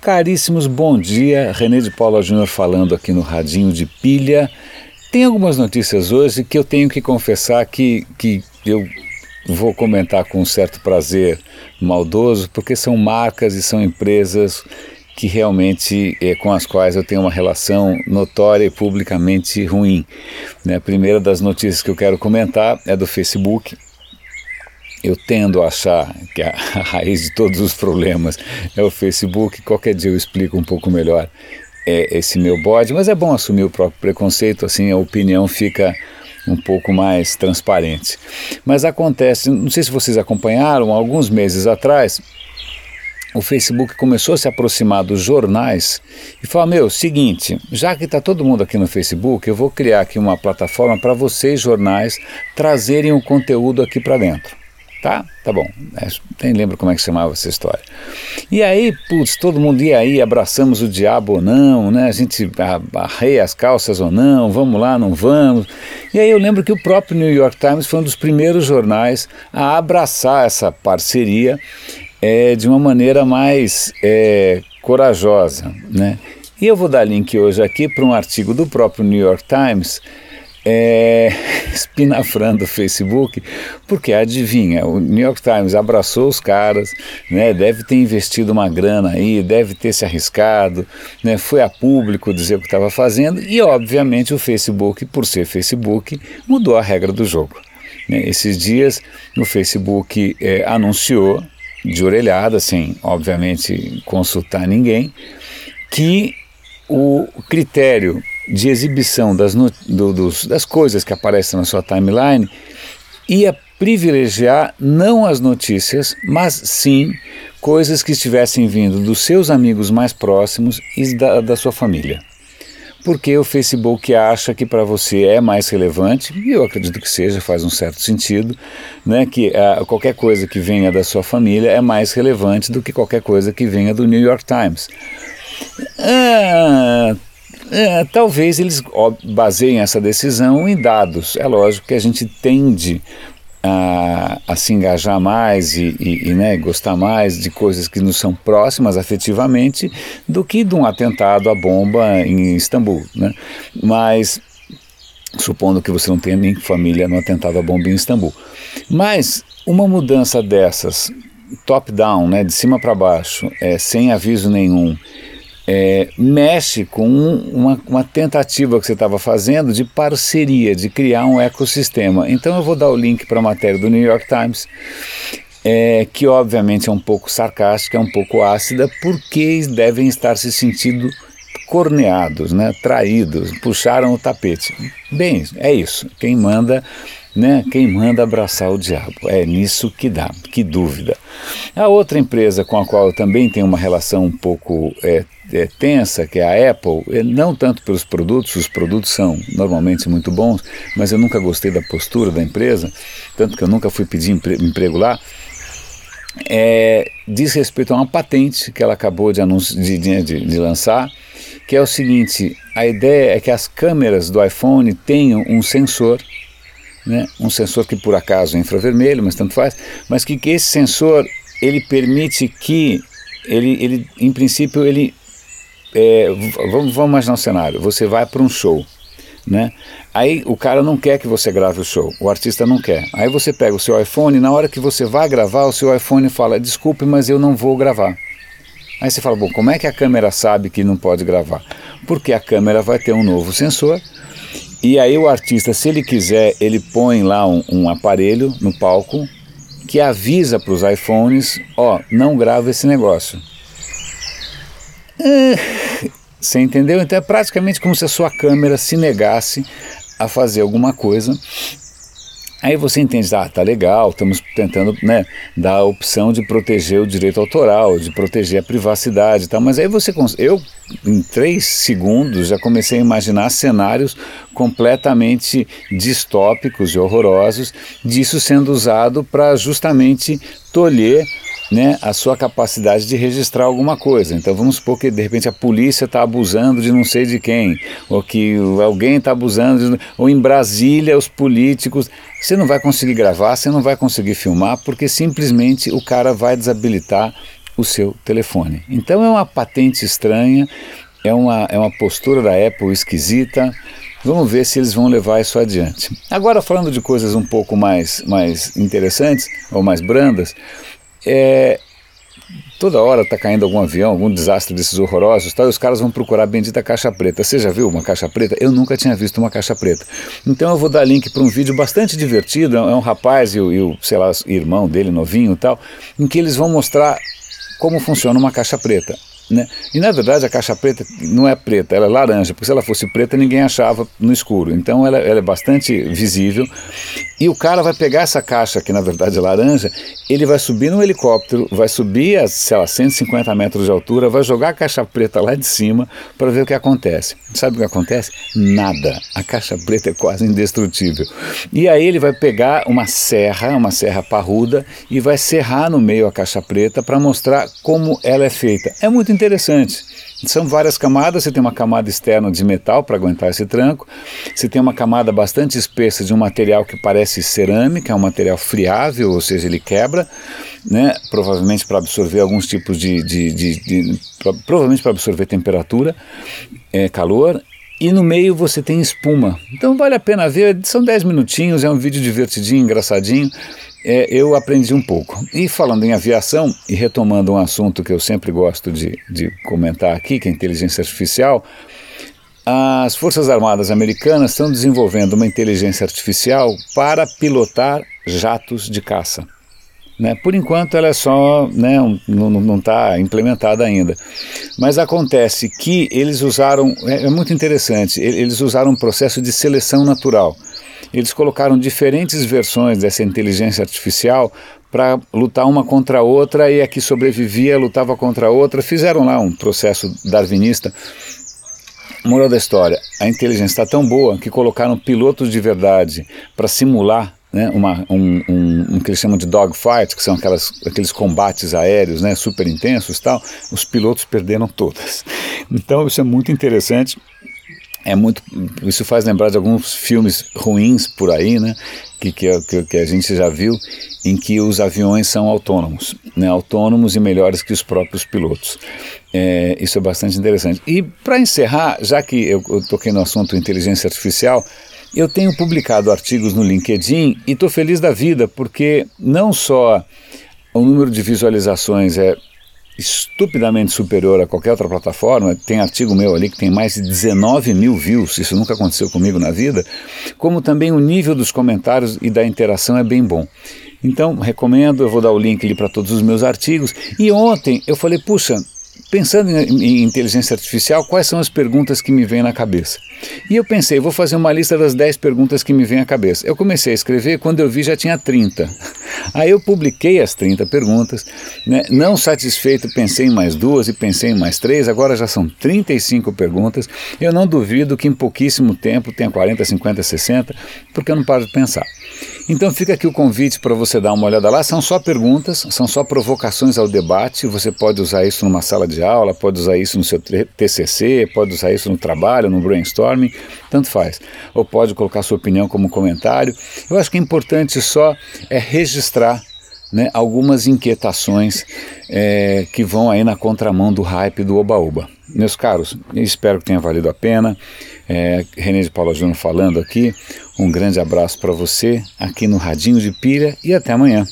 Caríssimos, bom dia. René de Paula Júnior falando aqui no Radinho de Pilha. Tem algumas notícias hoje que eu tenho que confessar que, que eu vou comentar com um certo prazer maldoso, porque são marcas e são empresas que realmente é, com as quais eu tenho uma relação notória e publicamente ruim. Né? A primeira das notícias que eu quero comentar é do Facebook eu tendo a achar que a, raiz de todos os problemas é o Facebook. Qualquer dia eu explico um pouco melhor é, esse meu bode, mas é bom assumir o próprio preconceito, assim a opinião fica um pouco mais transparente. Mas acontece, não sei se vocês acompanharam, alguns meses atrás, o Facebook começou a se aproximar dos jornais e falou: Meu, seguinte, já que está todo mundo aqui no Facebook, eu vou criar aqui uma plataforma para vocês, jornais, trazerem o conteúdo aqui para dentro. Tá? Tá bom. É, nem lembro como é que chamava essa história. E aí, putz, todo mundo ia aí, abraçamos o diabo ou não, né? A gente arreia as calças ou não, vamos lá, não vamos. E aí eu lembro que o próprio New York Times foi um dos primeiros jornais a abraçar essa parceria é, de uma maneira mais é, corajosa, né? E eu vou dar link hoje aqui para um artigo do próprio New York Times é, espinafrando o Facebook, porque adivinha, o New York Times abraçou os caras, né, deve ter investido uma grana aí, deve ter se arriscado, né, foi a público dizer o que estava fazendo e, obviamente, o Facebook, por ser Facebook, mudou a regra do jogo. Né. Esses dias, o Facebook é, anunciou, de orelhada, sem, obviamente, consultar ninguém, que o critério de exibição das, do, dos, das coisas que aparecem na sua timeline ia privilegiar não as notícias, mas sim coisas que estivessem vindo dos seus amigos mais próximos e da, da sua família. Porque o Facebook acha que para você é mais relevante, e eu acredito que seja, faz um certo sentido, né, que uh, qualquer coisa que venha da sua família é mais relevante do que qualquer coisa que venha do New York Times. Uh, é, talvez eles baseiem essa decisão em dados. É lógico que a gente tende a, a se engajar mais e, e, e né, gostar mais de coisas que nos são próximas afetivamente do que de um atentado à bomba em Istambul. Né? Mas, supondo que você não tenha nem família no atentado à bomba em Istambul. Mas uma mudança dessas, top-down, né, de cima para baixo, é, sem aviso nenhum, é, mexe com uma, uma, tentativa que você estava fazendo de parceria, de criar um ecossistema. Então eu vou dar o link para a matéria do New York Times, é, que obviamente é um pouco sarcástica, é um pouco ácida, porque devem estar se sentindo corneados, né, traídos, puxaram o tapete. Bem, é isso. Quem manda né? Quem manda abraçar o diabo? É nisso que dá, que dúvida. A outra empresa com a qual eu também tenho uma relação um pouco é, é, tensa, que é a Apple, é, não tanto pelos produtos, os produtos são normalmente muito bons, mas eu nunca gostei da postura da empresa, tanto que eu nunca fui pedir emprego lá. É, diz respeito a uma patente que ela acabou de, de, de, de lançar, que é o seguinte: a ideia é que as câmeras do iPhone tenham um sensor né, um sensor que por acaso é infravermelho, mas tanto faz, mas que, que esse sensor ele permite que ele, ele em princípio ele é, vamos, vamos imaginar um cenário, você vai para um show, né? Aí o cara não quer que você grave o show, o artista não quer. Aí você pega o seu iPhone, na hora que você vai gravar, o seu iPhone fala: "Desculpe, mas eu não vou gravar". Aí você fala: "Bom, como é que a câmera sabe que não pode gravar?" Porque a câmera vai ter um novo sensor e aí o artista, se ele quiser, ele põe lá um, um aparelho no palco que avisa para os iPhones, ó, oh, não grava esse negócio. Você entendeu? Então é praticamente como se a sua câmera se negasse a fazer alguma coisa Aí você entende, ah, tá legal, estamos tentando né, dar a opção de proteger o direito autoral, de proteger a privacidade e tal, mas aí você, eu em três segundos já comecei a imaginar cenários completamente distópicos e horrorosos disso sendo usado para justamente tolher né, a sua capacidade de registrar alguma coisa. Então vamos supor que de repente a polícia está abusando de não sei de quem, ou que alguém está abusando, de, ou em Brasília os políticos. Você não vai conseguir gravar, você não vai conseguir filmar, porque simplesmente o cara vai desabilitar o seu telefone. Então é uma patente estranha, é uma, é uma postura da Apple esquisita. Vamos ver se eles vão levar isso adiante. Agora, falando de coisas um pouco mais, mais interessantes ou mais brandas, é, toda hora está caindo algum avião, algum desastre desses horrorosos, tal, e os caras vão procurar a bendita caixa preta. Você já viu uma caixa preta? Eu nunca tinha visto uma caixa preta. Então eu vou dar link para um vídeo bastante divertido, é um rapaz e o, e o, sei lá, irmão dele, novinho e tal, em que eles vão mostrar como funciona uma caixa preta. Né? E na verdade a caixa preta não é preta, ela é laranja, porque se ela fosse preta ninguém achava no escuro. Então ela, ela, é bastante visível. E o cara vai pegar essa caixa, que na verdade é laranja, ele vai subir no helicóptero, vai subir a, sei lá, 150 metros de altura, vai jogar a caixa preta lá de cima para ver o que acontece. Sabe o que acontece? Nada. A caixa preta é quase indestrutível. E aí ele vai pegar uma serra, uma serra parruda, e vai serrar no meio a caixa preta para mostrar como ela é feita. É muito interessante. São várias camadas, você tem uma camada externa de metal para aguentar esse tranco, você tem uma camada bastante espessa de um material que parece cerâmica, é um material friável, ou seja, ele quebra, né, provavelmente para absorver alguns tipos de, de, de, de provavelmente para absorver temperatura, é, calor, e no meio você tem espuma. Então vale a pena ver, são 10 minutinhos, é um vídeo divertidinho, engraçadinho, é, eu aprendi um pouco. E falando em aviação, e retomando um assunto que eu sempre gosto de, de comentar aqui, que é a inteligência artificial, as Forças Armadas Americanas estão desenvolvendo uma inteligência artificial para pilotar jatos de caça. Né? Por enquanto ela é só, né, não está implementada ainda. Mas acontece que eles usaram, é, é muito interessante, eles usaram um processo de seleção natural. Eles colocaram diferentes versões dessa inteligência artificial para lutar uma contra a outra e a que sobrevivia lutava contra a outra. Fizeram lá um processo darwinista. Moral da história: a inteligência está tão boa que colocaram pilotos de verdade para simular né, uma, um, um, um, que eles chamam de dogfight, que são aquelas, aqueles combates aéreos né, super intensos tal, os pilotos perderam todas. Então isso é muito interessante é muito isso faz lembrar de alguns filmes ruins por aí né? Que, que, que a gente já viu em que os aviões são autônomos né? Autônomos e melhores que os próprios pilotos. É, isso é bastante interessante. E para encerrar já que eu, eu toquei no assunto inteligência artificial eu tenho publicado artigos no LinkedIn e estou feliz da vida porque não só o número de visualizações é estupidamente superior a qualquer outra plataforma. Tem artigo meu ali que tem mais de 19 mil views, isso nunca aconteceu comigo na vida. Como também o nível dos comentários e da interação é bem bom. Então, recomendo, eu vou dar o link ali para todos os meus artigos. E ontem eu falei, puxa, pensando em, inteligência artificial, quais são as perguntas que me vêm na cabeça? E eu pensei, vou fazer uma lista das 10 perguntas que me vêm à cabeça. Eu comecei a escrever, quando eu vi já tinha 30. Aí eu publiquei as 30 perguntas, né? não satisfeito, pensei em mais duas e pensei em mais três, agora já são 35 perguntas. Eu não duvido que em pouquíssimo tempo tenha 40, 50, 60, porque eu não paro de pensar. Então fica aqui o convite para você dar uma olhada lá. São só perguntas, são só provocações ao debate. Você pode usar isso numa sala de aula, pode usar isso no seu TCC, pode usar isso no trabalho, no brainstorming, tanto faz. Ou pode colocar sua opinião como comentário. Eu acho que é importante só é registrar né, algumas inquietações é, que vão aí na contramão do hype do oba-oba. Meus caros, espero que tenha valido a pena. É, René de Paula Júnior falando aqui. Um grande abraço para você aqui no Radinho de Pilha e até amanhã.